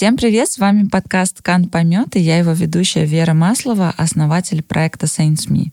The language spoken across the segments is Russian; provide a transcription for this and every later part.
Всем привет, с вами подкаст «Кан помет» и я его ведущая Вера Маслова, основатель проекта Saints.me.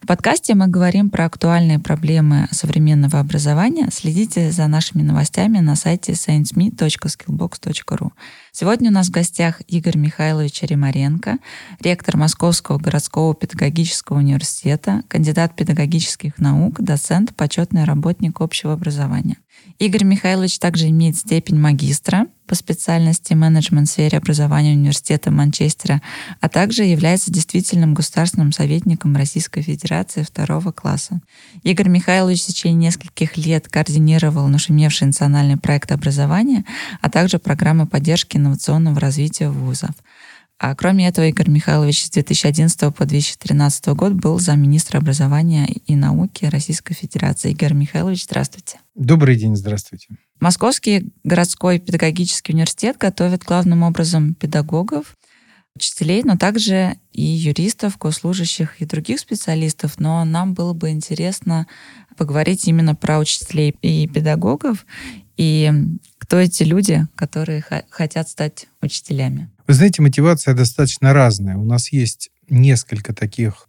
В подкасте мы говорим про актуальные проблемы современного образования. Следите за нашими новостями на сайте science.me.skillbox.ru. Сегодня у нас в гостях Игорь Михайлович Ремаренко, ректор Московского городского педагогического университета, кандидат педагогических наук, доцент, почетный работник общего образования. Игорь Михайлович также имеет степень магистра по специальности менеджмент в сфере образования Университета Манчестера, а также является действительным государственным советником Российской Федерации второго класса. Игорь Михайлович в течение нескольких лет координировал нашумевший национальный проект образования, а также программы поддержки инновационного развития вузов. А кроме этого, Игорь Михайлович с 2011 по 2013 год был замминистра образования и науки Российской Федерации. Игорь Михайлович, здравствуйте. Добрый день, здравствуйте. Московский городской педагогический университет готовит главным образом педагогов, учителей, но также и юристов, госслужащих и других специалистов. Но нам было бы интересно поговорить именно про учителей и педагогов, и кто эти люди, которые хотят стать учителями. Вы знаете, мотивация достаточно разная. У нас есть несколько таких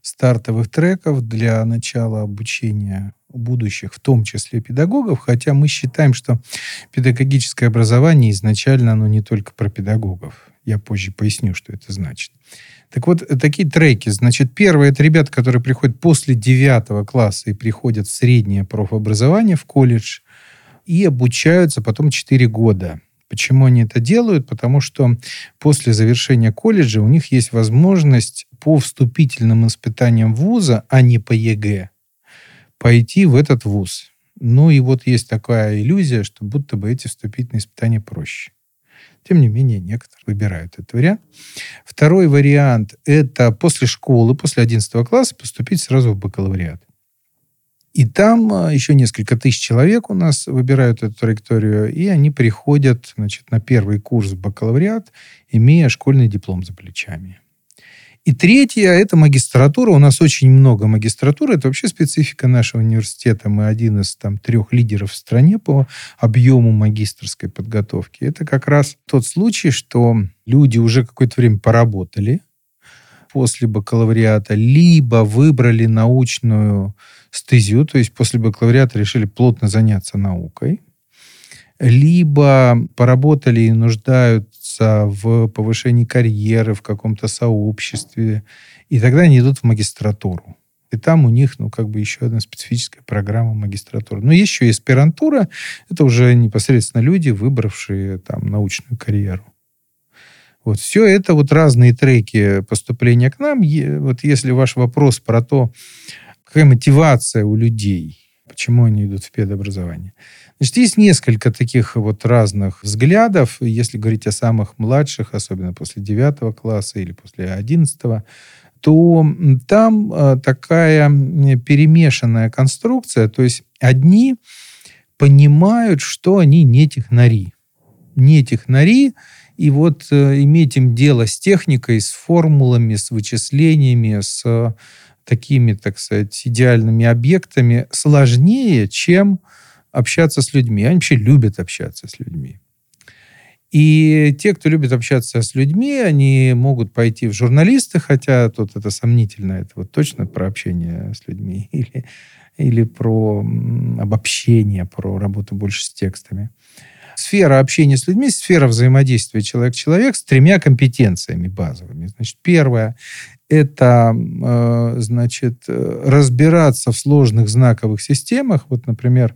стартовых треков для начала обучения будущих, в том числе педагогов, хотя мы считаем, что педагогическое образование изначально оно не только про педагогов. Я позже поясню, что это значит. Так вот, такие треки. Значит, первое, это ребята, которые приходят после девятого класса и приходят в среднее профобразование, в колледж, и обучаются потом 4 года. Почему они это делают? Потому что после завершения колледжа у них есть возможность по вступительным испытаниям вуза, а не по ЕГЭ, пойти в этот вуз. Ну и вот есть такая иллюзия, что будто бы эти вступительные испытания проще. Тем не менее, некоторые выбирают этот вариант. Второй вариант – это после школы, после 11 класса поступить сразу в бакалавриат. И там а, еще несколько тысяч человек у нас выбирают эту траекторию, и они приходят значит, на первый курс бакалавриат, имея школьный диплом за плечами. И третье – это магистратура. У нас очень много магистратуры. Это вообще специфика нашего университета. Мы один из там, трех лидеров в стране по объему магистрской подготовки. Это как раз тот случай, что люди уже какое-то время поработали после бакалавриата, либо выбрали научную стезию, то есть после бакалавриата решили плотно заняться наукой, либо поработали и нуждаются в повышении карьеры в каком-то сообществе, и тогда они идут в магистратуру. И там у них, ну, как бы еще одна специфическая программа магистратуры. Но есть еще и аспирантура. Это уже непосредственно люди, выбравшие там научную карьеру. Вот все это вот разные треки поступления к нам. Вот если ваш вопрос про то, какая мотивация у людей, почему они идут в педобразование. Значит, есть несколько таких вот разных взглядов. Если говорить о самых младших, особенно после 9 класса или после 11, то там э, такая перемешанная конструкция. То есть одни понимают, что они не технари. Не технари, и вот э, иметь им дело с техникой, с формулами, с вычислениями, с такими, так сказать, идеальными объектами сложнее, чем общаться с людьми. Они вообще любят общаться с людьми. И те, кто любит общаться с людьми, они могут пойти в журналисты, хотя тут это сомнительно, это вот точно про общение с людьми или, или про обобщение, про работу больше с текстами. Сфера общения с людьми, сфера взаимодействия человек-человек с тремя компетенциями базовыми. Значит, первое это, э, значит, э, разбираться в сложных знаковых системах. Вот, например,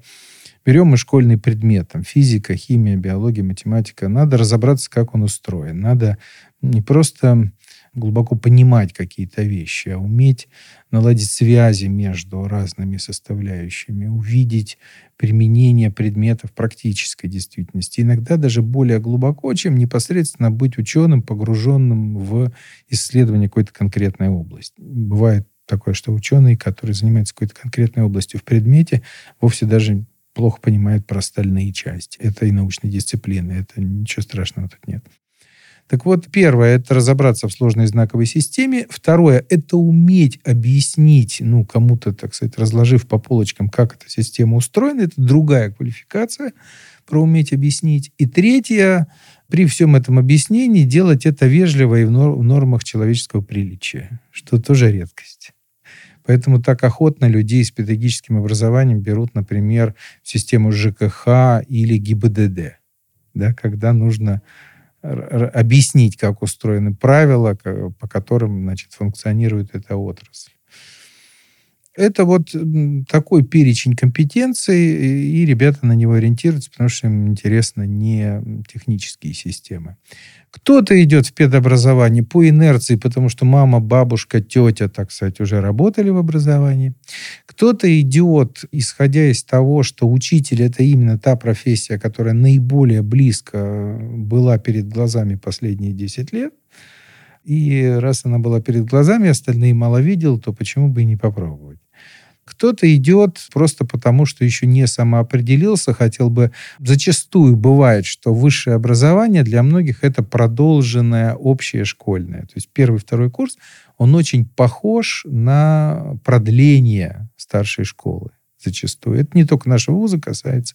берем мы школьный предмет, там, физика, химия, биология, математика. Надо разобраться, как он устроен. Надо не просто глубоко понимать какие-то вещи, а уметь наладить связи между разными составляющими, увидеть применение предметов практической действительности. Иногда даже более глубоко, чем непосредственно быть ученым, погруженным в исследование какой-то конкретной области. Бывает такое, что ученый, который занимается какой-то конкретной областью в предмете, вовсе даже плохо понимает про остальные части. Это и научной дисциплины, это ничего страшного тут нет. Так вот, первое – это разобраться в сложной знаковой системе. Второе – это уметь объяснить, ну, кому-то, так сказать, разложив по полочкам, как эта система устроена. Это другая квалификация про уметь объяснить. И третье при всем этом объяснении делать это вежливо и в нормах человеческого приличия, что тоже редкость. Поэтому так охотно людей с педагогическим образованием берут, например, в систему ЖКХ или ГИБДД, да, когда нужно объяснить, как устроены правила, по которым значит, функционирует эта отрасль. Это вот такой перечень компетенций, и ребята на него ориентируются, потому что им интересно не технические системы. Кто-то идет в педобразование по инерции, потому что мама, бабушка, тетя, так сказать, уже работали в образовании. Кто-то идет, исходя из того, что учитель – это именно та профессия, которая наиболее близко была перед глазами последние 10 лет. И раз она была перед глазами, остальные мало видел, то почему бы и не попробовать? Кто-то идет просто потому, что еще не самоопределился, хотел бы... Зачастую бывает, что высшее образование для многих это продолженное общее школьное. То есть первый, второй курс, он очень похож на продление старшей школы зачастую. Это не только нашего вуза касается.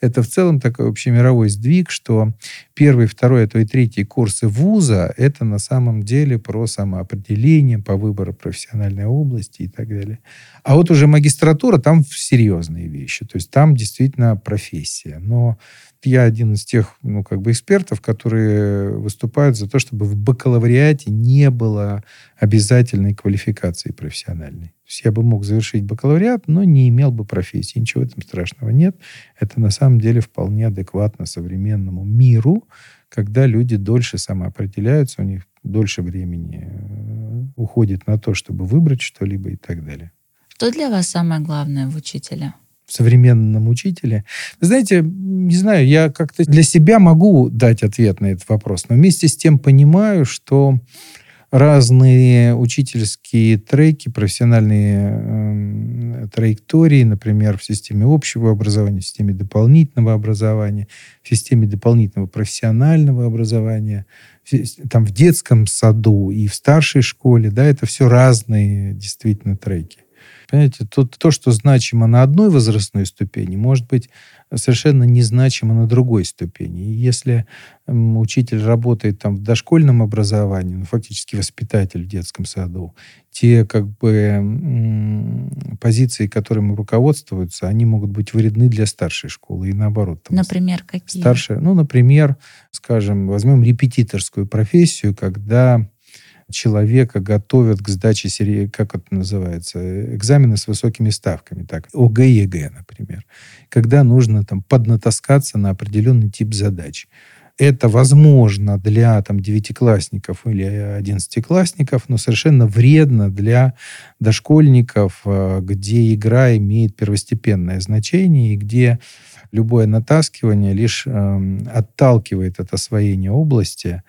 Это в целом такой общемировой сдвиг, что первый, второй, а то и третий курсы вуза – это на самом деле про самоопределение, по выбору профессиональной области и так далее. А вот уже магистратура, там серьезные вещи. То есть там действительно профессия. Но я один из тех, ну, как бы экспертов, которые выступают за то, чтобы в бакалавриате не было обязательной квалификации профессиональной. То есть я бы мог завершить бакалавриат, но не имел бы профессии. Ничего в этом страшного нет. Это на самом деле вполне адекватно современному миру, когда люди дольше самоопределяются, у них дольше времени э, уходит на то, чтобы выбрать что-либо и так далее. Что для вас самое главное в учителе? В современном учителе. Вы знаете, не знаю, я как-то для себя могу дать ответ на этот вопрос, но вместе с тем понимаю, что разные учительские треки, профессиональные э, траектории, например, в системе общего образования, в системе дополнительного образования, в системе дополнительного профессионального образования, там в детском саду и в старшей школе, да, это все разные действительно треки. Понимаете, тут то, что значимо на одной возрастной ступени, может быть совершенно незначимо на другой ступени. И если учитель работает там в дошкольном образовании, ну, фактически воспитатель в детском саду, те как бы позиции, которыми руководствуются, они могут быть вредны для старшей школы и наоборот. Там, например, какие? Старшая, ну, например, скажем, возьмем репетиторскую профессию, когда человека готовят к сдаче, как это называется, экзамены с высокими ставками, так, ОГЭ, ЕГЭ, например, когда нужно там поднатаскаться на определенный тип задач. Это возможно для там, девятиклассников или одиннадцатиклассников, но совершенно вредно для дошкольников, э, где игра имеет первостепенное значение и где любое натаскивание лишь э, отталкивает от освоения области,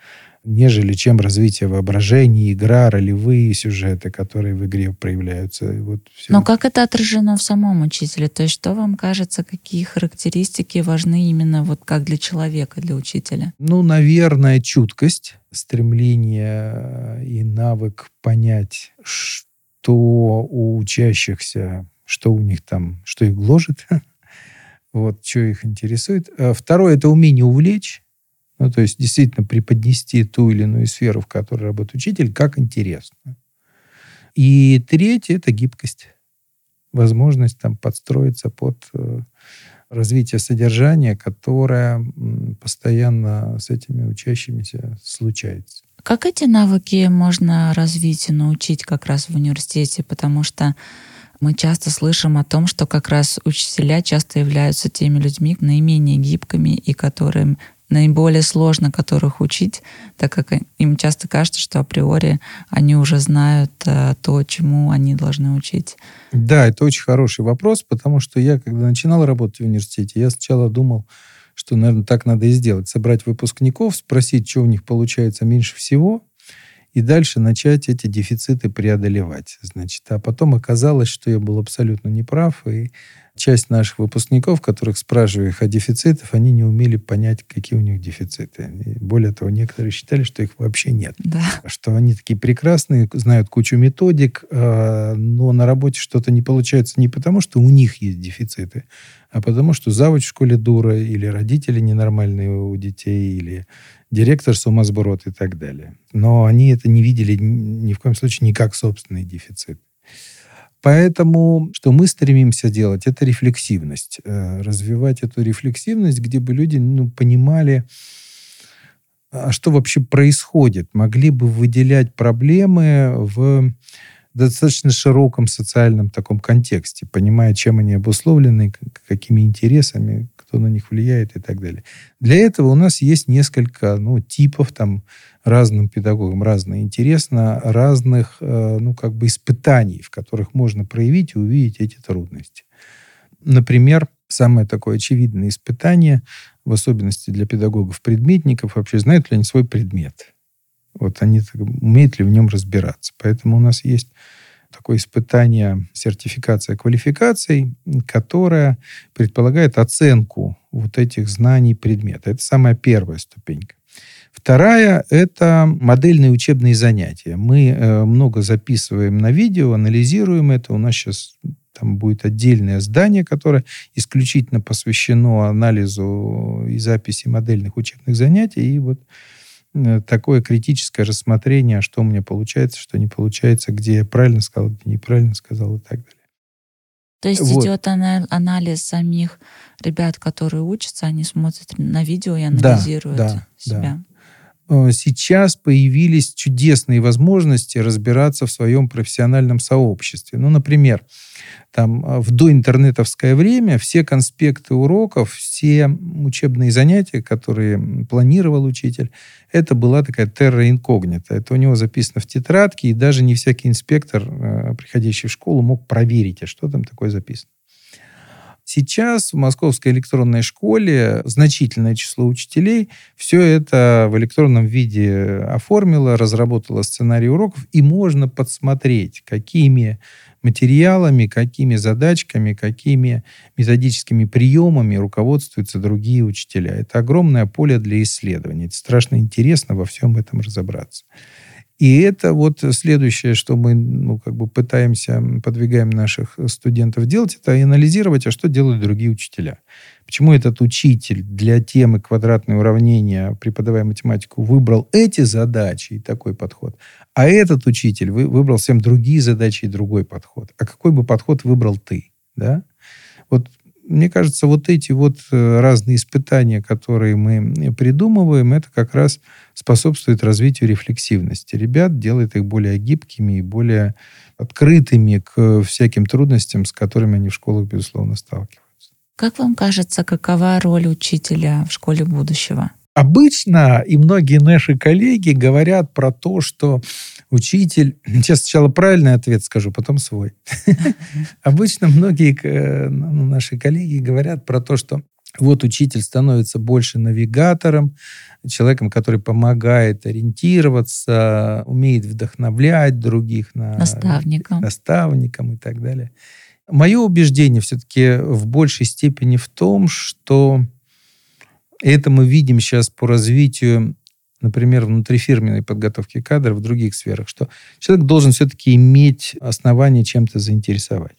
нежели чем развитие воображения, игра, ролевые сюжеты, которые в игре проявляются. Вот все. Но как это отражено в самом учителе? То есть что вам кажется, какие характеристики важны именно вот как для человека, для учителя? Ну, наверное, чуткость, стремление и навык понять, что у учащихся, что у них там, что их гложет, вот, что их интересует. А второе – это умение увлечь ну, то есть действительно преподнести ту или иную сферу, в которой работает учитель, как интересно. И третье – это гибкость. Возможность там подстроиться под э, развитие содержания, которое постоянно с этими учащимися случается. Как эти навыки можно развить и научить как раз в университете? Потому что мы часто слышим о том, что как раз учителя часто являются теми людьми наименее гибкими и которым наиболее сложно которых учить, так как им часто кажется, что априори они уже знают э, то, чему они должны учить. Да, это очень хороший вопрос, потому что я, когда начинал работать в университете, я сначала думал, что, наверное, так надо и сделать. Собрать выпускников, спросить, что у них получается меньше всего, и дальше начать эти дефициты преодолевать. Значит, а потом оказалось, что я был абсолютно неправ, и часть наших выпускников, которых спрашиваю их о дефицитах, они не умели понять, какие у них дефициты. И более того, некоторые считали, что их вообще нет. Да. Что они такие прекрасные, знают кучу методик, а, но на работе что-то не получается не потому, что у них есть дефициты, а потому что завуч в школе дура, или родители ненормальные у детей, или директор сумасброд и так далее. Но они это не видели ни в коем случае не как собственный дефицит. Поэтому что мы стремимся делать, это рефлексивность. Э, развивать эту рефлексивность, где бы люди ну, понимали, а что вообще происходит. Могли бы выделять проблемы в достаточно широком социальном таком контексте, понимая, чем они обусловлены, какими интересами, кто на них влияет и так далее. Для этого у нас есть несколько ну, типов там разным педагогам разно интересно, разных, э, ну, как бы испытаний, в которых можно проявить и увидеть эти трудности. Например, самое такое очевидное испытание, в особенности для педагогов-предметников, вообще знают ли они свой предмет. Вот они умеют ли в нем разбираться. Поэтому у нас есть такое испытание сертификация квалификаций, которая предполагает оценку вот этих знаний предмета. Это самая первая ступенька. Вторая – это модельные учебные занятия. Мы э, много записываем на видео, анализируем это. У нас сейчас там будет отдельное здание, которое исключительно посвящено анализу и записи модельных учебных занятий. И вот такое критическое рассмотрение, что у меня получается, что не получается, где я правильно сказал, где неправильно сказал и так далее. То есть вот. идет анализ самих ребят, которые учатся, они смотрят на видео и анализируют да, да, себя. Да. Э, сейчас появились чудесные возможности разбираться в своем профессиональном сообществе. Ну, например, там э, в доинтернетовское время все конспекты уроков, все учебные занятия, которые планировал учитель, это была такая терра инкогнита. Это у него записано в тетрадке, и даже не всякий инспектор, э, приходящий в школу, мог проверить, а что там такое записано. Сейчас в Московской электронной школе значительное число учителей все это в электронном виде оформило, разработало сценарий уроков, и можно подсмотреть, какими материалами, какими задачками, какими методическими приемами руководствуются другие учителя. Это огромное поле для исследований. Это страшно интересно во всем этом разобраться. И это вот следующее, что мы ну, как бы пытаемся, подвигаем наших студентов делать, это анализировать, а что делают другие учителя. Почему этот учитель для темы квадратные уравнения, преподавая математику, выбрал эти задачи и такой подход, а этот учитель выбрал всем другие задачи и другой подход. А какой бы подход выбрал ты? Да? Вот мне кажется, вот эти вот э, разные испытания, которые мы придумываем, это как раз способствует развитию рефлексивности ребят, делает их более гибкими и более открытыми к всяким трудностям, с которыми они в школах, безусловно, сталкиваются. Как вам кажется, какова роль учителя в школе будущего? Обычно и многие наши коллеги говорят про то, что учитель... Сейчас сначала правильный ответ скажу, потом свой. Обычно многие э, ну, наши коллеги говорят про то, что вот учитель становится больше навигатором, человеком, который помогает ориентироваться, умеет вдохновлять других на наставником, наставником и так далее. Мое убеждение все-таки в большей степени в том, что это мы видим сейчас по развитию например, внутрифирменной подготовки кадров в других сферах, что человек должен все-таки иметь основание чем-то заинтересовать.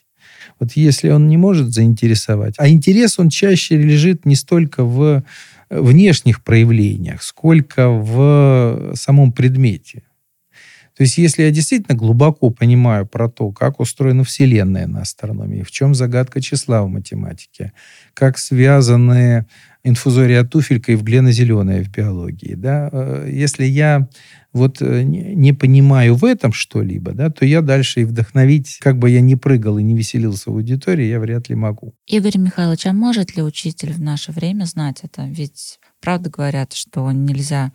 Вот если он не может заинтересовать, а интерес он чаще лежит не столько в внешних проявлениях, сколько в самом предмете. То есть, если я действительно глубоко понимаю про то, как устроена Вселенная на астрономии, в чем загадка числа в математике, как связаны инфузория туфелька и в глено-зеленая в биологии. Да? Э, если я вот э, не понимаю в этом что-либо, да, то я дальше и вдохновить, как бы я ни прыгал и не веселился в аудитории, я вряд ли могу. Игорь Михайлович, а может ли учитель в наше время знать это? Ведь правда говорят, что нельзя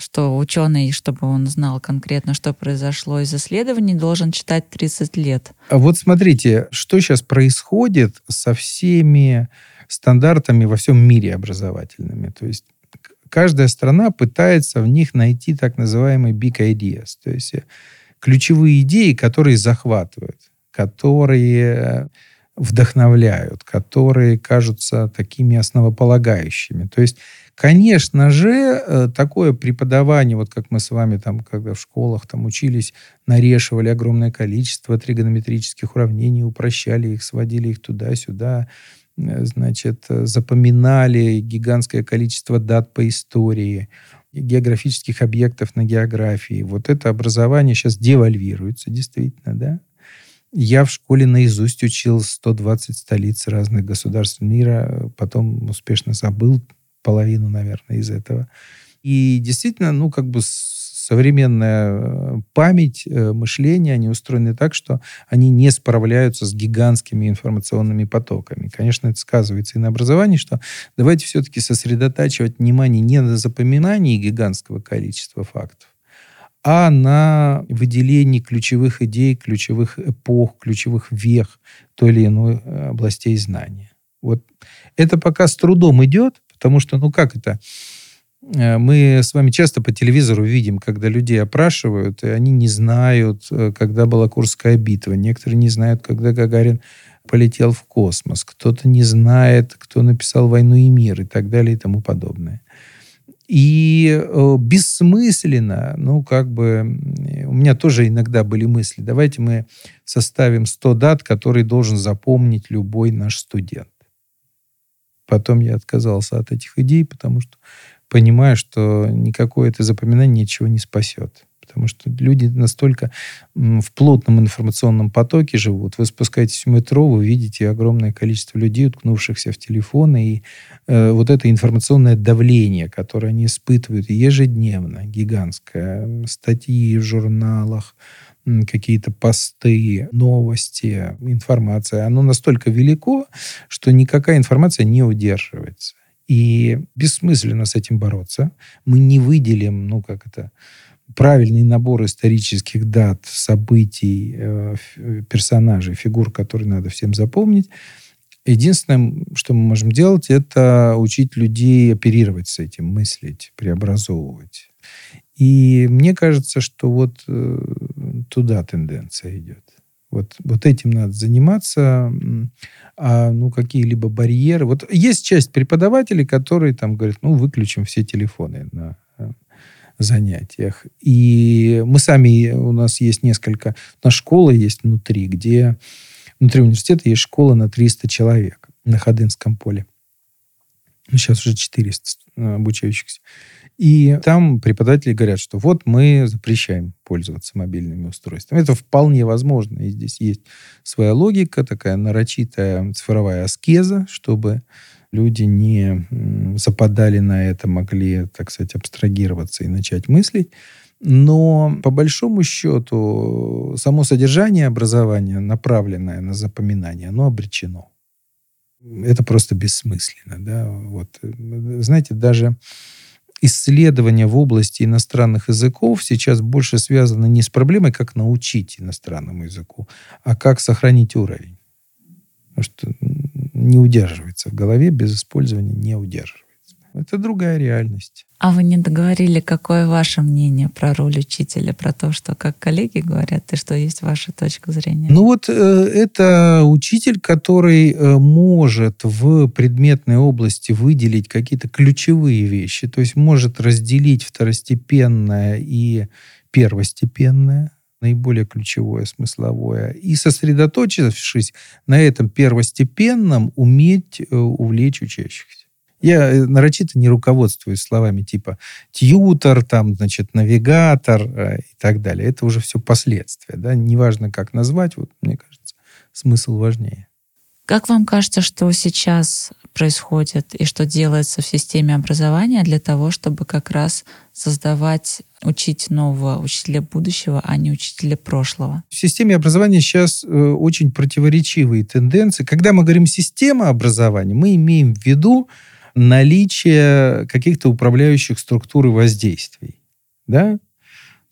что ученый, чтобы он знал конкретно, что произошло из исследований, должен читать 30 лет. А вот смотрите, что сейчас происходит со всеми стандартами во всем мире образовательными. То есть каждая страна пытается в них найти так называемые big ideas, то есть э, ключевые идеи, которые захватывают, которые вдохновляют, которые кажутся такими основополагающими. То есть, конечно же, э, такое преподавание, вот как мы с вами там, когда в школах там учились, нарешивали огромное количество тригонометрических уравнений, упрощали их, сводили их туда-сюда, э, значит, запоминали гигантское количество дат по истории, географических объектов на географии. Вот это образование сейчас девальвируется, действительно, да? Я в школе наизусть учил 120 столиц разных государств мира, потом успешно забыл половину, наверное, из этого. И действительно, ну, как бы современная э, память, э, мышление, они устроены так, что они не справляются с гигантскими информационными потоками. Конечно, это сказывается и на образовании, что давайте все-таки сосредотачивать внимание не на запоминании гигантского количества фактов, а на выделении ключевых идей, ключевых эпох, ключевых вех той или иной э, областей знания. Вот это пока с трудом идет, потому что, ну как это, мы с вами часто по телевизору видим, когда людей опрашивают, и они не знают, э, когда была Курская битва. Некоторые не знают, когда Гагарин полетел в космос. Кто-то не знает, кто написал «Войну и мир» и так далее и тому подобное. И э, бессмысленно, ну, как бы, у меня тоже иногда были мысли, давайте мы составим 100 дат, которые должен запомнить любой наш студент. Потом я отказался от этих идей, потому что понимаю, что никакое это запоминание ничего не спасет. Потому что люди настолько в плотном информационном потоке живут. Вы спускаетесь в метро, вы видите огромное количество людей, уткнувшихся в телефоны, и э, вот это информационное давление, которое они испытывают ежедневно, гигантское. Статьи в журналах, какие-то посты, новости, информация, оно настолько велико, что никакая информация не удерживается. И бессмысленно с этим бороться. Мы не выделим, ну, как это, правильный набор исторических дат, событий, э, персонажей, фигур, которые надо всем запомнить. Единственное, что мы можем делать, это учить людей оперировать с этим, мыслить, преобразовывать. И мне кажется, что вот э, туда тенденция идет. Вот, вот этим надо заниматься. А, ну, какие-либо барьеры. Вот есть часть преподавателей, которые там говорят, ну, выключим все телефоны на э, занятиях. И мы сами, у нас есть несколько, у нас школа есть внутри, где внутри университета есть школа на 300 человек на Ходынском поле. Ну, сейчас уже 400 э, обучающихся. И там преподаватели говорят, что вот мы запрещаем пользоваться мобильными устройствами. Это вполне возможно. И здесь есть своя логика, такая нарочитая цифровая аскеза, чтобы люди не западали на это, могли, так сказать, абстрагироваться и начать мыслить. Но по большому счету само содержание образования, направленное на запоминание, оно обречено. Это просто бессмысленно. Да? Вот. Знаете, даже исследования в области иностранных языков сейчас больше связаны не с проблемой, как научить иностранному языку, а как сохранить уровень. Потому что не удерживается в голове, без использования не удерживается. Это другая реальность. А вы не договорили, какое ваше мнение про роль учителя, про то, что как коллеги говорят, и что есть ваша точка зрения? Ну вот э, это учитель, который э, может в предметной области выделить какие-то ключевые вещи, то есть может разделить второстепенное и первостепенное, наиболее ключевое, смысловое, и сосредоточившись на этом первостепенном, уметь э, увлечь учащихся. Я э, нарочито не руководствуюсь словами типа тьютер, там, значит, навигатор э, и так далее. Это уже все последствия. Да? Неважно, как назвать, вот, мне кажется, смысл важнее. Как вам кажется, что сейчас происходит и что делается в системе образования для того, чтобы как раз создавать, учить нового учителя будущего, а не учителя прошлого? В системе образования сейчас э, очень противоречивые тенденции. Когда мы говорим «система образования», мы имеем в виду наличие каких-то управляющих структур и воздействий. Да?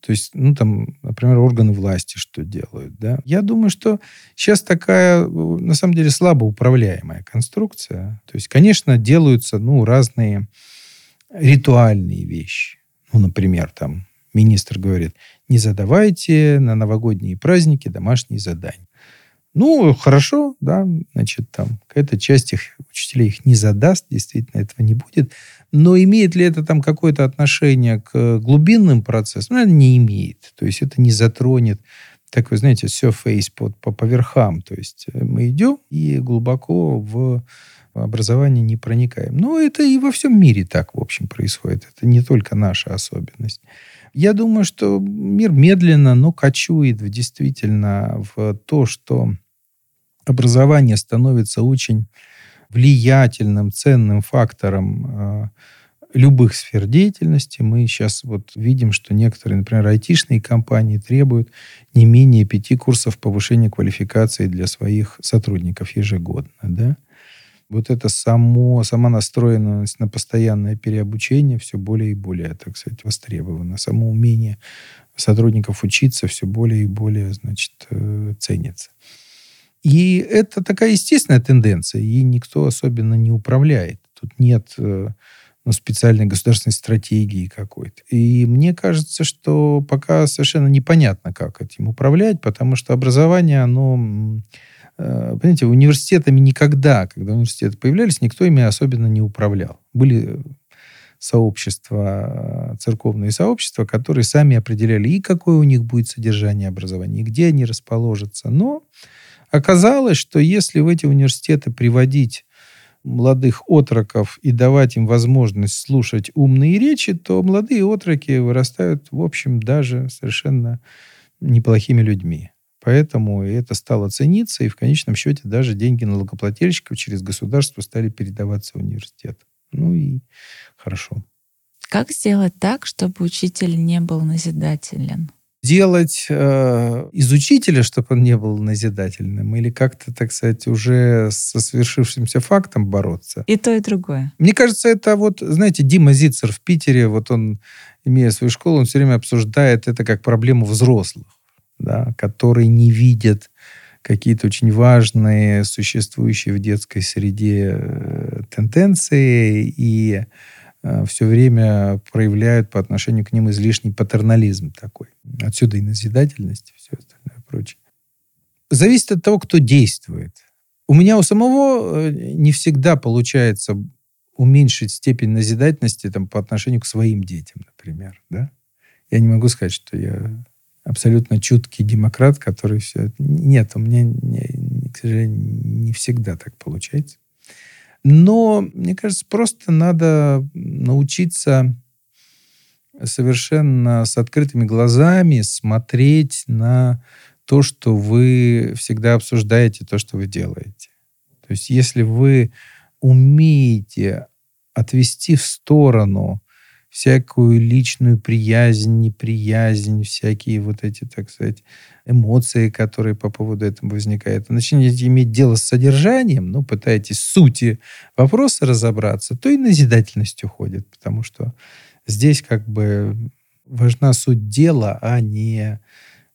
То есть, ну, там, например, органы власти что делают, да. Я думаю, что сейчас такая, на самом деле, слабо управляемая конструкция. То есть, конечно, делаются, ну, разные ритуальные вещи. Ну, например, там, министр говорит, не задавайте на новогодние праздники домашние задания. Ну, хорошо, да, значит, там какая-то часть их учителей их не задаст, действительно, этого не будет. Но имеет ли это там какое-то отношение к глубинным процессам? Ну, не имеет. То есть это не затронет так вы знаете, все фейс по, по, по верхам. То есть э, мы идем и глубоко в образование не проникаем. Но это и во всем мире так, в общем, происходит. Это не только наша особенность. Я думаю, что мир медленно, но кочует действительно в то, что образование становится очень влиятельным, ценным фактором а, любых сфер деятельности. Мы сейчас вот видим, что некоторые, например, айтишные компании требуют не менее пяти курсов повышения квалификации для своих сотрудников ежегодно. Да? Вот это само, сама настроенность на постоянное переобучение все более и более, так сказать, востребовано. Само умение сотрудников учиться все более и более, значит, э, ценится. И это такая естественная тенденция, и никто особенно не управляет. Тут нет э, ну, специальной государственной стратегии какой-то. И мне кажется, что пока совершенно непонятно, как этим управлять, потому что образование, оно... Э, понимаете, университетами никогда, когда университеты появлялись, никто ими особенно не управлял. Были сообщества, церковные сообщества, которые сами определяли, и какое у них будет содержание образования, и где они расположатся. Но оказалось, что если в эти университеты приводить молодых отроков и давать им возможность слушать умные речи, то молодые отроки вырастают, в общем, даже совершенно неплохими людьми. Поэтому это стало цениться, и в конечном счете даже деньги налогоплательщиков через государство стали передаваться в университет. Ну и хорошо. Как сделать так, чтобы учитель не был назидателен? Делать э, из учителя, чтобы он не был назидательным, или как-то, так сказать, уже со свершившимся фактом бороться? И то, и другое. Мне кажется, это вот, знаете, Дима Зицер в Питере, вот он, имея свою школу, он все время обсуждает это как проблему взрослых, да, которые не видят какие-то очень важные, существующие в детской среде э, тенденции и все время проявляют по отношению к ним излишний патернализм такой. Отсюда и назидательность, и все остальное прочее. Зависит от того, кто действует. У меня у самого э, не всегда получается уменьшить степень назидательности там, по отношению к своим детям, например. Да? Я не могу сказать, что я абсолютно чуткий демократ, который все... Нет, у меня, не, к сожалению, не всегда так получается. Но, мне кажется, просто надо научиться совершенно с открытыми глазами смотреть на то, что вы всегда обсуждаете, то, что вы делаете. То есть если вы умеете отвести в сторону всякую личную приязнь, неприязнь, всякие вот эти, так сказать, эмоции, которые по поводу этого возникают, начнете иметь дело с содержанием, ну, пытаетесь сути вопроса разобраться, то и назидательность уходит, потому что здесь как бы важна суть дела, а не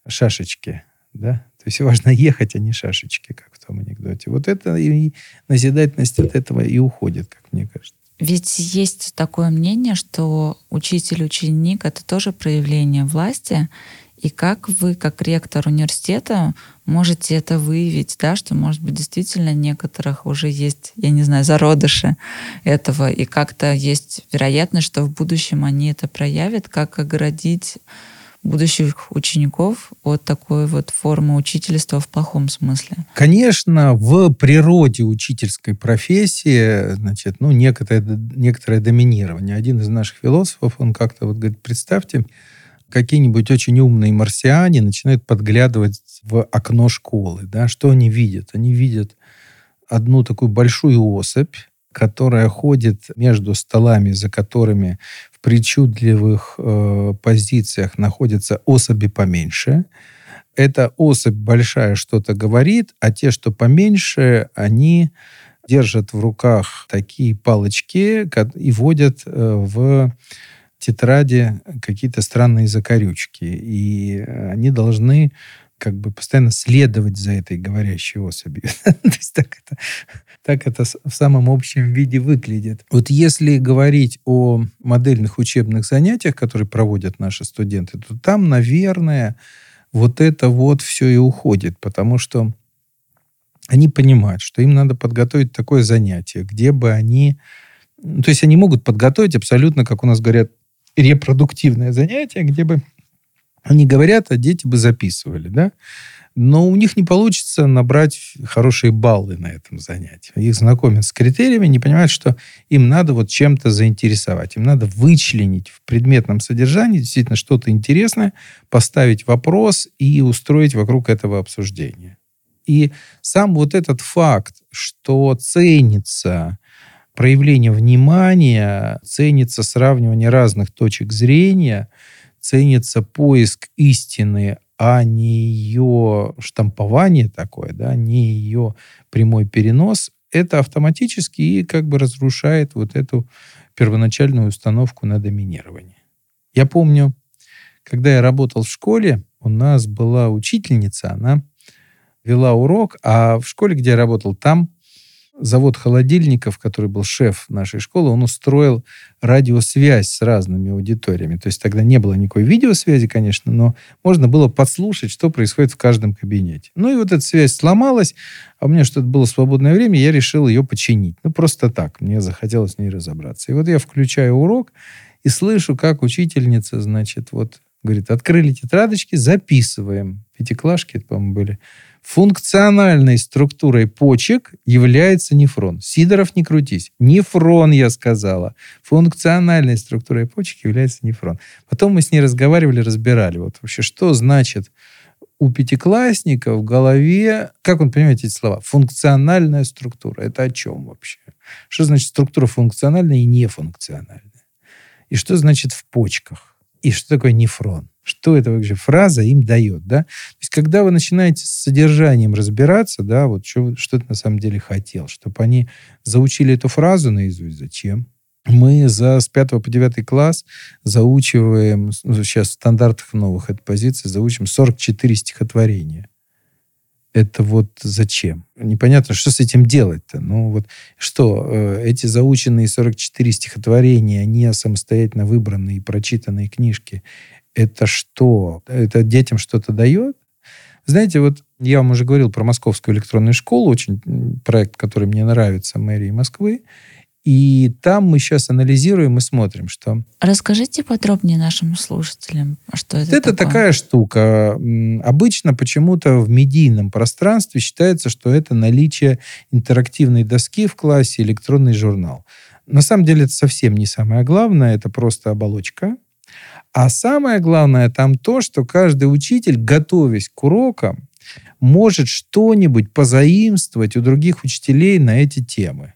шашечки, да? То есть важно ехать, а не шашечки, как в том анекдоте. Вот это и назидательность от этого и уходит, как мне кажется. Ведь есть такое мнение, что учитель-ученик — это тоже проявление власти, и как вы, как ректор университета, можете это выявить, да, что, может быть, действительно некоторых уже есть, я не знаю, зародыши этого, и как-то есть вероятность, что в будущем они это проявят, как оградить будущих учеников от такой вот формы учительства в плохом смысле? Конечно, в природе учительской профессии, значит, ну, некоторое, некоторое доминирование. Один из наших философов, он как-то вот говорит, представьте, какие-нибудь очень умные марсиане начинают подглядывать в окно школы. Да? Что они видят? Они видят одну такую большую особь, которая ходит между столами, за которыми причудливых э, позициях находятся особи поменьше. Эта особь большая что-то говорит, а те, что поменьше, они держат в руках такие палочки и водят э, в тетради какие-то странные закорючки. И они должны как бы постоянно следовать за этой говорящей особью. То есть так это, так это в самом общем виде выглядит. Вот если говорить о модельных учебных занятиях, которые проводят наши студенты, то там, наверное, вот это вот все и уходит, потому что они понимают, что им надо подготовить такое занятие, где бы они... То есть они могут подготовить абсолютно, как у нас говорят, репродуктивное занятие, где бы они говорят, а дети бы записывали, да? но у них не получится набрать хорошие баллы на этом занятии. Их знакомят с критериями, не понимают, что им надо вот чем-то заинтересовать. Им надо вычленить в предметном содержании действительно что-то интересное, поставить вопрос и устроить вокруг этого обсуждение. И сам вот этот факт, что ценится проявление внимания, ценится сравнивание разных точек зрения, ценится поиск истины а не ее штампование такое, да, не ее прямой перенос, это автоматически и как бы разрушает вот эту первоначальную установку на доминирование. Я помню, когда я работал в школе, у нас была учительница, она вела урок, а в школе, где я работал, там завод холодильников, который был шеф нашей школы, он устроил радиосвязь с разными аудиториями. То есть тогда не было никакой видеосвязи, конечно, но можно было подслушать, что происходит в каждом кабинете. Ну и вот эта связь сломалась, а у меня что-то было свободное время, я решил ее починить. Ну просто так, мне захотелось с ней разобраться. И вот я включаю урок и слышу, как учительница, значит, вот говорит, открыли тетрадочки, записываем. Пятиклашки, по-моему, были Функциональной структурой почек является нефрон. Сидоров, не крутись. Нефрон, я сказала. Функциональной структурой почек является нефрон. Потом мы с ней разговаривали, разбирали. Вот вообще, что значит у пятиклассника в голове, как он понимает эти слова? Функциональная структура. Это о чем вообще? Что значит структура функциональная и нефункциональная? И что значит в почках? И что такое нефрон? Что эта вообще фраза им дает, да? То есть, когда вы начинаете с содержанием разбираться, да, вот что, что ты на самом деле хотел, чтобы они заучили эту фразу наизусть, зачем? Мы за с 5 по 9 класс заучиваем, ну, сейчас в стандартах новых этой позиции, заучим 44 стихотворения. Это вот зачем? Непонятно, что с этим делать-то. Ну вот что, э, эти заученные 44 стихотворения, они самостоятельно выбранные и прочитанные книжки, это что? Это детям что-то дает? Знаете, вот я вам уже говорил про Московскую электронную школу, очень проект, который мне нравится, мэрии Москвы. И там мы сейчас анализируем и смотрим, что... Расскажите подробнее нашим слушателям, что это Это такое. такая штука. Обычно почему-то в медийном пространстве считается, что это наличие интерактивной доски в классе, электронный журнал. На самом деле это совсем не самое главное, это просто оболочка, а самое главное там то, что каждый учитель, готовясь к урокам, может что-нибудь позаимствовать у других учителей на эти темы.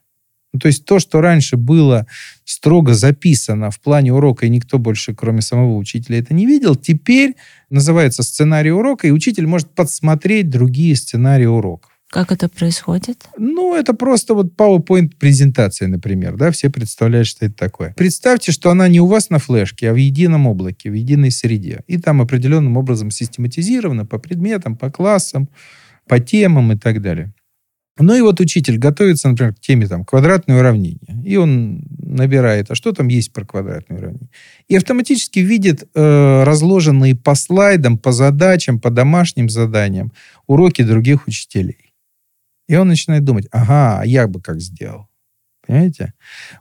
Ну, то есть то, что раньше было строго записано в плане урока, и никто больше, кроме самого учителя, это не видел, теперь называется сценарий урока, и учитель может подсмотреть другие сценарии уроков. Как это происходит? Ну, это просто вот PowerPoint-презентация, например, да, все представляют, что это такое. Представьте, что она не у вас на флешке, а в едином облаке, в единой среде. И там определенным образом систематизировано по предметам, по классам, по темам и так далее. Ну и вот учитель готовится, например, к теме там, квадратное уравнение. И он набирает, а что там есть про квадратное уравнение. И автоматически видит э, разложенные по слайдам, по задачам, по домашним заданиям уроки других учителей. И он начинает думать, ага, а я бы как сделал? Понимаете?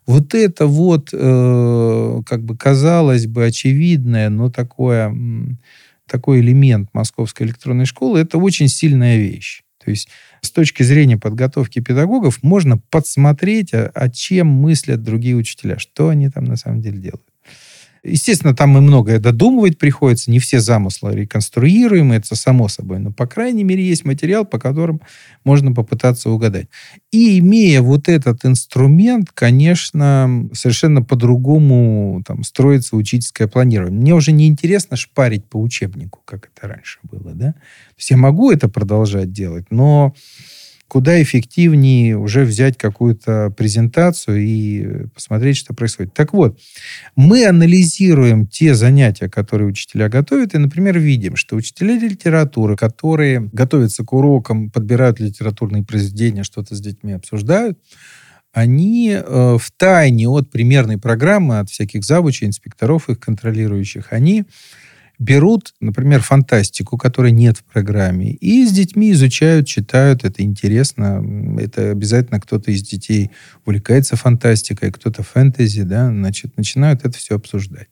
Вот это вот, э, как бы казалось бы, очевидное, но такое, такой элемент московской электронной школы, это очень сильная вещь. То есть с точки зрения подготовки педагогов можно подсмотреть, о, о чем мыслят другие учителя, что они там на самом деле делают. Естественно, там и многое додумывать приходится, не все замыслы реконструируемы, это само собой, но, по крайней мере, есть материал, по которым можно попытаться угадать. И имея вот этот инструмент, конечно, совершенно по-другому там строится учительское планирование. Мне уже не интересно шпарить по учебнику, как это раньше было, да? То есть я могу это продолжать делать, но куда эффективнее уже взять какую-то презентацию и посмотреть, что происходит. Так вот, мы анализируем те занятия, которые учителя готовят, и, например, видим, что учителя литературы, которые готовятся к урокам, подбирают литературные произведения, что-то с детьми обсуждают, они э, в тайне от примерной программы, от всяких завучей, инспекторов их контролирующих, они берут, например, фантастику, которой нет в программе, и с детьми изучают, читают, это интересно. Это обязательно кто-то из детей увлекается фантастикой, кто-то фэнтези, да, значит, начинают это все обсуждать.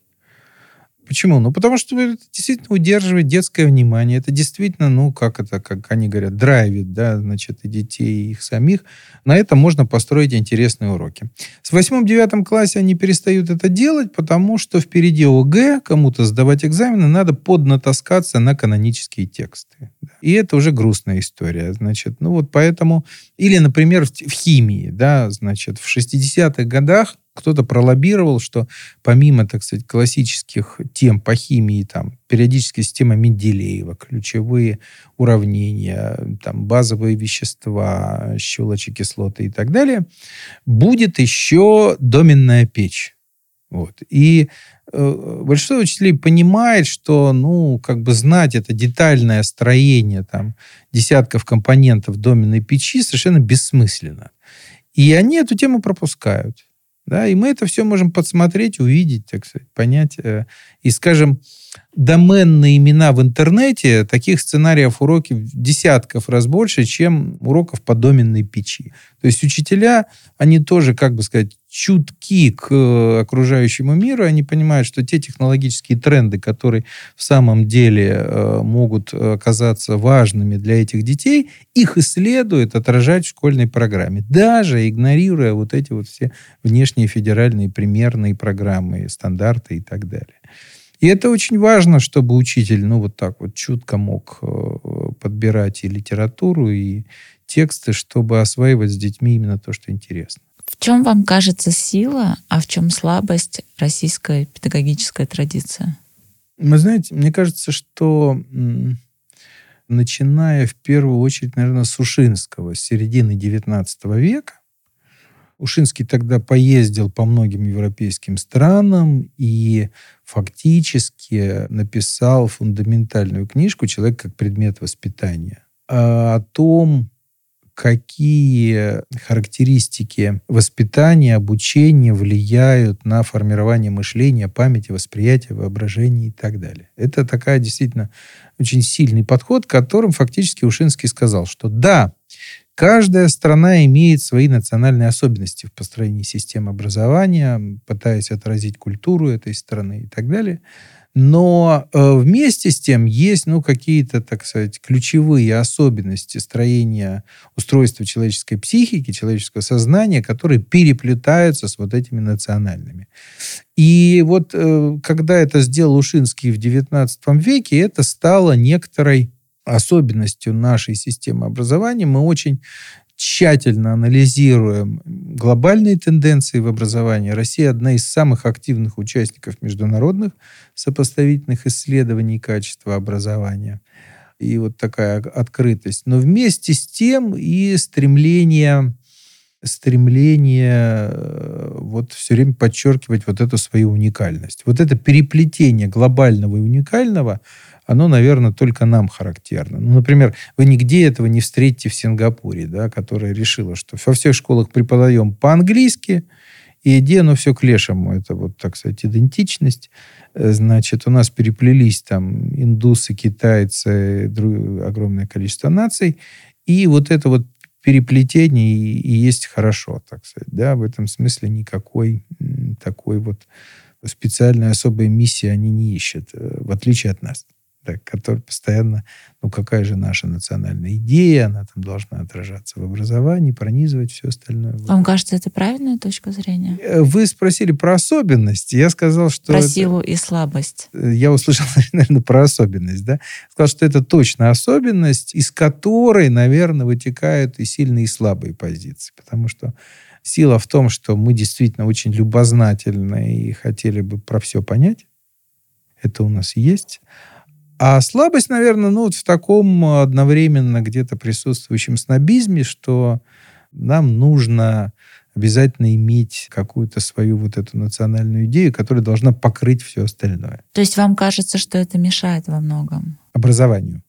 Почему? Ну, потому что это действительно удерживает детское внимание. Это действительно, ну, как это, как они говорят, драйвит, да, значит, и детей, и их самих. На этом можно построить интересные уроки. С восьмом-девятом классе они перестают это делать, потому что впереди ОГЭ, кому-то сдавать экзамены, надо поднатаскаться на канонические тексты. И это уже грустная история. Значит, ну вот поэтому... Или, например, в химии, да, значит, в 60-х годах кто-то пролоббировал, что помимо, так сказать, классических тем по химии, там, периодическая система Менделеева, ключевые уравнения, там, базовые вещества, щелочи, кислоты и так далее, будет еще доменная печь. Вот. И э, большинство учителей понимает, что, ну, как бы знать это детальное строение там, десятков компонентов доменной печи совершенно бессмысленно. И они эту тему пропускают. Да, и мы это все можем подсмотреть, увидеть, так сказать, понять. Э, и, скажем, доменные имена в интернете, таких сценариев уроки десятков раз больше, чем уроков по доменной печи. То есть учителя, они тоже, как бы сказать, чутки к э, окружающему миру, они понимают, что те технологические тренды, которые в самом деле э, могут оказаться важными для этих детей, их и следует отражать в школьной программе, даже игнорируя вот эти вот все внешние федеральные примерные программы, стандарты и так далее. И это очень важно, чтобы учитель, ну, вот так вот чутко мог э, подбирать и литературу, и тексты, чтобы осваивать с детьми именно то, что интересно. В чем вам кажется сила, а в чем слабость российской педагогической традиции? Вы знаете, мне кажется, что начиная в первую очередь, наверное, с Ушинского, с середины XIX века, Ушинский тогда поездил по многим европейским странам и фактически написал фундаментальную книжку «Человек как предмет воспитания» о том, какие характеристики воспитания, обучения влияют на формирование мышления, памяти, восприятия, воображения и так далее. Это такая действительно очень сильный подход, которым фактически Ушинский сказал, что да, Каждая страна имеет свои национальные особенности в построении системы образования, пытаясь отразить культуру этой страны и так далее. Но э, вместе с тем есть ну, какие-то, так сказать, ключевые особенности строения устройства человеческой психики, человеческого сознания, которые переплетаются с вот этими национальными. И вот э, когда это сделал Ушинский в XIX веке, это стало некоторой особенностью нашей системы образования. Мы очень тщательно анализируем глобальные тенденции в образовании. Россия одна из самых активных участников международных сопоставительных исследований качества образования. И вот такая открытость. Но вместе с тем и стремление стремление э, вот все время подчеркивать вот эту свою уникальность. Вот это переплетение глобального и уникального – оно, наверное, только нам характерно. Ну, например, вы нигде этого не встретите в Сингапуре, да, которая решила, что во всех школах преподаем по-английски, и иди, ну, все к лешему. Это вот, так сказать, идентичность. Э, значит, у нас переплелись там индусы, китайцы, друг, огромное количество наций. И вот это вот переплетение и, и есть хорошо, так сказать. Да, в этом смысле никакой такой вот специальной особой миссии они не ищут, э, в отличие от нас да, который постоянно, ну какая же наша национальная идея, она там должна отражаться в образовании, пронизывать все остальное. Вам кажется, это правильная точка зрения? Э, вы спросили про особенности, я сказал, что... Про это... силу и слабость. Э, я услышал, наверное, про особенность, да? Сказал, что это точно особенность, из которой, наверное, вытекают и сильные, и слабые позиции, потому что сила в том, что мы действительно очень любознательны и хотели бы про все понять. Это у нас есть. А слабость, наверное, ну вот в таком одновременно где-то присутствующем снобизме, что нам нужно обязательно иметь какую-то свою вот эту национальную идею, которая должна покрыть все остальное. То есть вам кажется, что это мешает во многом? Образованию.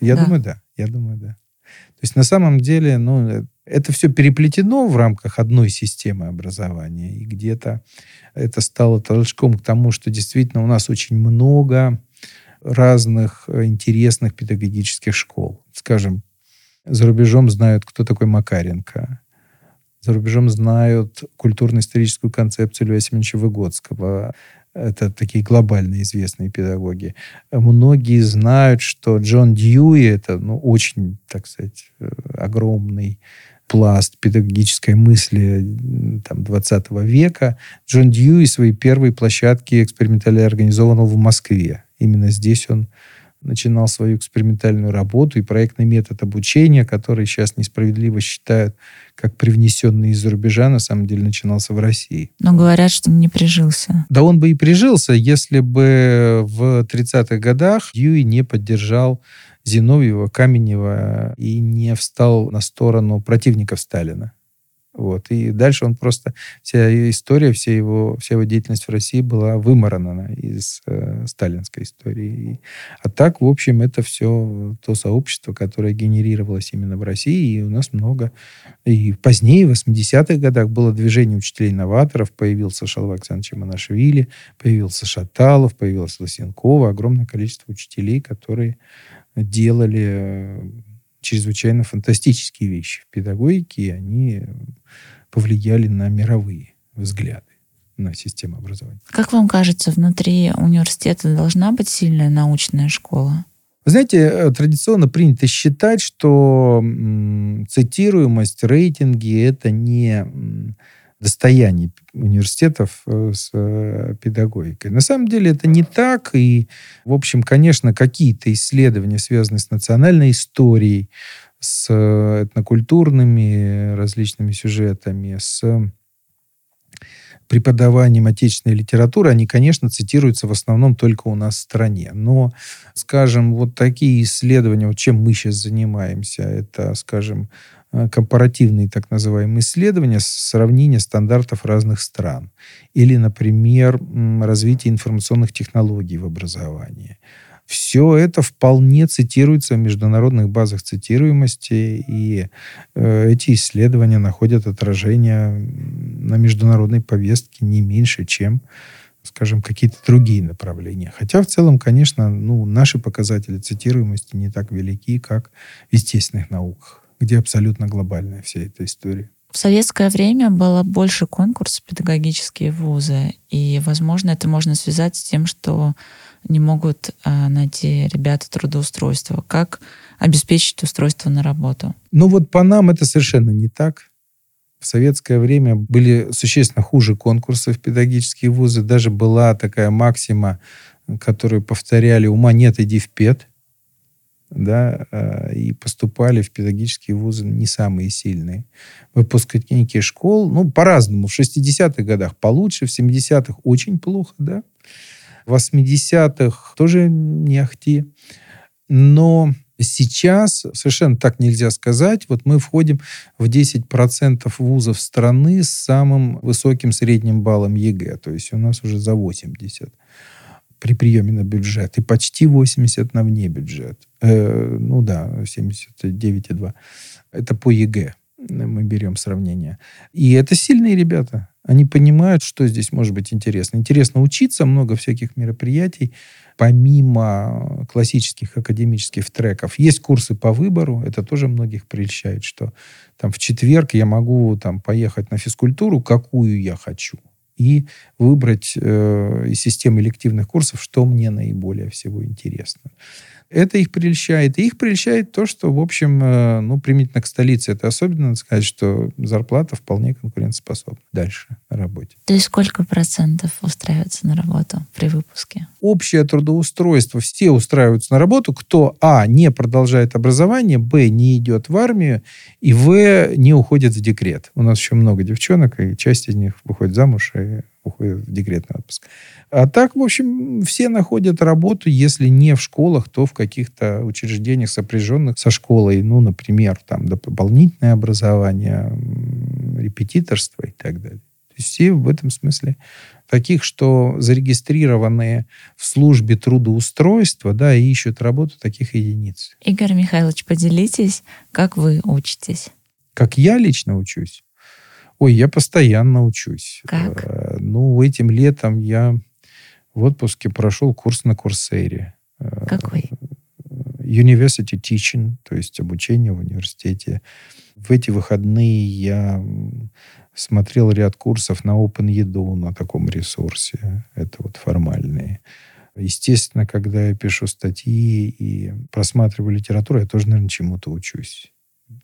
Я да. думаю, да. Я думаю, да. То есть на самом деле, ну, это все переплетено в рамках одной системы образования, и где-то это стало толчком к тому, что действительно у нас очень много разных интересных педагогических школ. Скажем, за рубежом знают, кто такой Макаренко. За рубежом знают культурно-историческую концепцию Льва Семеновича Выгодского. Это такие глобально известные педагоги. Многие знают, что Джон Дьюи это ну, очень, так сказать, э, огромный пласт педагогической мысли там, 20 века. Джон Дьюи свои первые площадки экспериментально организовал в Москве. Именно здесь он начинал свою экспериментальную работу и проектный метод обучения, который сейчас несправедливо считают как привнесенный из-за рубежа, на самом деле начинался в России. Но говорят, что не прижился. Да он бы и прижился, если бы в 30-х годах Дьюи не поддержал Зиновьева, Каменева и не встал на сторону противников Сталина. Вот. И дальше он просто... Вся история, вся его, вся его деятельность в России была выморана из э, сталинской истории. А так, в общем, это все то сообщество, которое генерировалось именно в России. И у нас много... И позднее, в 80-х годах, было движение учителей-новаторов. Появился Шалва Александрович Манашвили, появился Шаталов, появилась Лосенкова. Огромное количество учителей, которые делали э, чрезвычайно фантастические вещи в педагогике, и они повлияли на мировые взгляды на систему образования. Как вам кажется, внутри университета должна быть сильная научная школа? Вы знаете, э, традиционно принято считать, что цитируемость, рейтинги — это не достояние университетов э, с э, педагогикой. На самом деле это не так. И, в общем, конечно, какие-то исследования, связанные с национальной историей, с этнокультурными различными сюжетами, с преподаванием отечественной литературы, они, конечно, цитируются в основном только у нас в стране. Но, скажем, вот такие исследования, вот чем мы сейчас занимаемся, это, скажем, Э, компаративные так называемые исследования, сравнение стандартов разных стран. Или, например, развитие информационных технологий в образовании. Все это вполне цитируется в международных базах цитируемости, и э, эти исследования находят отражение на международной повестке не меньше, чем скажем, какие-то другие направления. Хотя в целом, конечно, ну, наши показатели цитируемости не так велики, как в естественных науках где абсолютно глобальная вся эта история. В советское время было больше конкурсов педагогические вузы, и, возможно, это можно связать с тем, что не могут а, найти ребята трудоустройство. Как обеспечить устройство на работу? Ну вот по нам это совершенно не так. В советское время были существенно хуже конкурсы в педагогические вузы. Даже была такая максима, которую повторяли «ума нет, иди в пед» да, а, и поступали в педагогические вузы не самые сильные. Выпускники школ, ну, по-разному. В 60-х годах получше, в 70-х очень плохо, да. В 80-х тоже не ахти. Но сейчас совершенно так нельзя сказать. Вот мы входим в 10% вузов страны с самым высоким средним баллом ЕГЭ. То есть у нас уже за 80 при приеме на бюджет и почти 80 на вне бюджет. Э, ну да, 79,2. Это по ЕГЭ мы берем сравнение. И это сильные ребята. Они понимают, что здесь может быть интересно. Интересно учиться, много всяких мероприятий. Помимо классических академических треков, есть курсы по выбору. Это тоже многих прельщает, что там в четверг я могу там поехать на физкультуру, какую я хочу и выбрать э, из системы элективных курсов, что мне наиболее всего интересно. Это их прельщает. И их прельщает то, что, в общем, э, ну, применительно к столице, это особенно, надо сказать, что зарплата вполне конкурентоспособна дальше на работе. То есть сколько процентов устраивается на работу при выпуске? Общее трудоустройство. Все устраиваются на работу, кто, а, не продолжает образование, б, не идет в армию, и, в, не уходит в декрет. У нас еще много девчонок, и часть из них выходит замуж и уходит в декретный отпуск. А так, в общем, все находят работу, если не в школах, то в каких-то учреждениях, сопряженных со школой. Ну, например, там дополнительное образование, репетиторство и так далее. То есть все в этом смысле таких, что зарегистрированные в службе трудоустройства, да, и ищут работу таких единиц. Игорь Михайлович, поделитесь, как вы учитесь? Как я лично учусь? Ой, я постоянно учусь. Как? Э, ну, этим летом я в отпуске прошел курс на Курсере. Э, Какой? University Teaching, то есть обучение в университете. В эти выходные я смотрел ряд курсов на OpenEdu, на таком ресурсе. Это вот формальные. Естественно, когда я пишу статьи и просматриваю литературу, я тоже, наверное, чему-то учусь.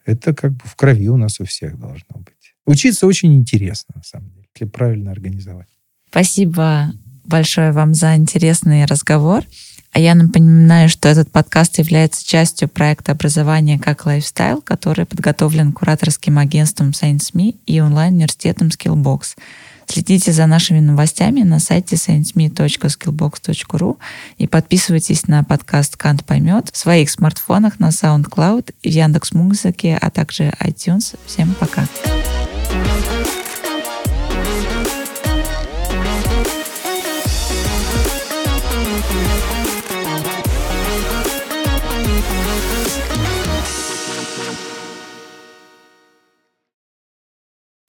Это как бы в крови у нас у всех должно быть. Учиться очень интересно, на самом деле, если правильно организовать. Спасибо большое вам за интересный разговор. А я напоминаю, что этот подкаст является частью проекта образования как лайфстайл, который подготовлен кураторским агентством ScienceMe и онлайн-университетом Skillbox. Следите за нашими новостями на сайте scienceme.skillbox.ru и подписывайтесь на подкаст «Кант поймет» в своих смартфонах на SoundCloud, в Яндекс.Музыке, а также iTunes. Всем пока! Пока.